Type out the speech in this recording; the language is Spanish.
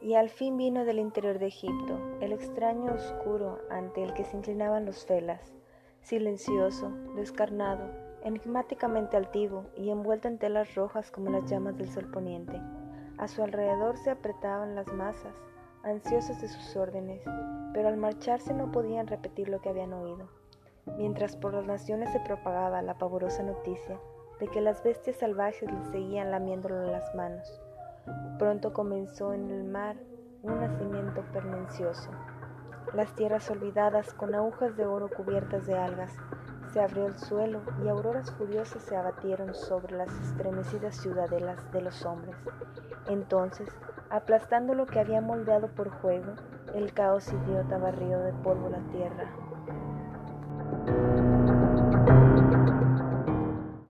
Y al fin vino del interior de Egipto, el extraño oscuro ante el que se inclinaban los felas, silencioso, descarnado, enigmáticamente altivo y envuelto en telas rojas como las llamas del sol poniente. A su alrededor se apretaban las masas, ansiosas de sus órdenes, pero al marcharse no podían repetir lo que habían oído. Mientras por las naciones se propagaba la pavorosa noticia de que las bestias salvajes le seguían lamiéndolo en las manos, Pronto comenzó en el mar un nacimiento pernicioso. Las tierras olvidadas con agujas de oro cubiertas de algas, se abrió el suelo y auroras furiosas se abatieron sobre las estremecidas ciudadelas de los hombres. Entonces, aplastando lo que había moldeado por juego, el caos idiota barrió de polvo la tierra.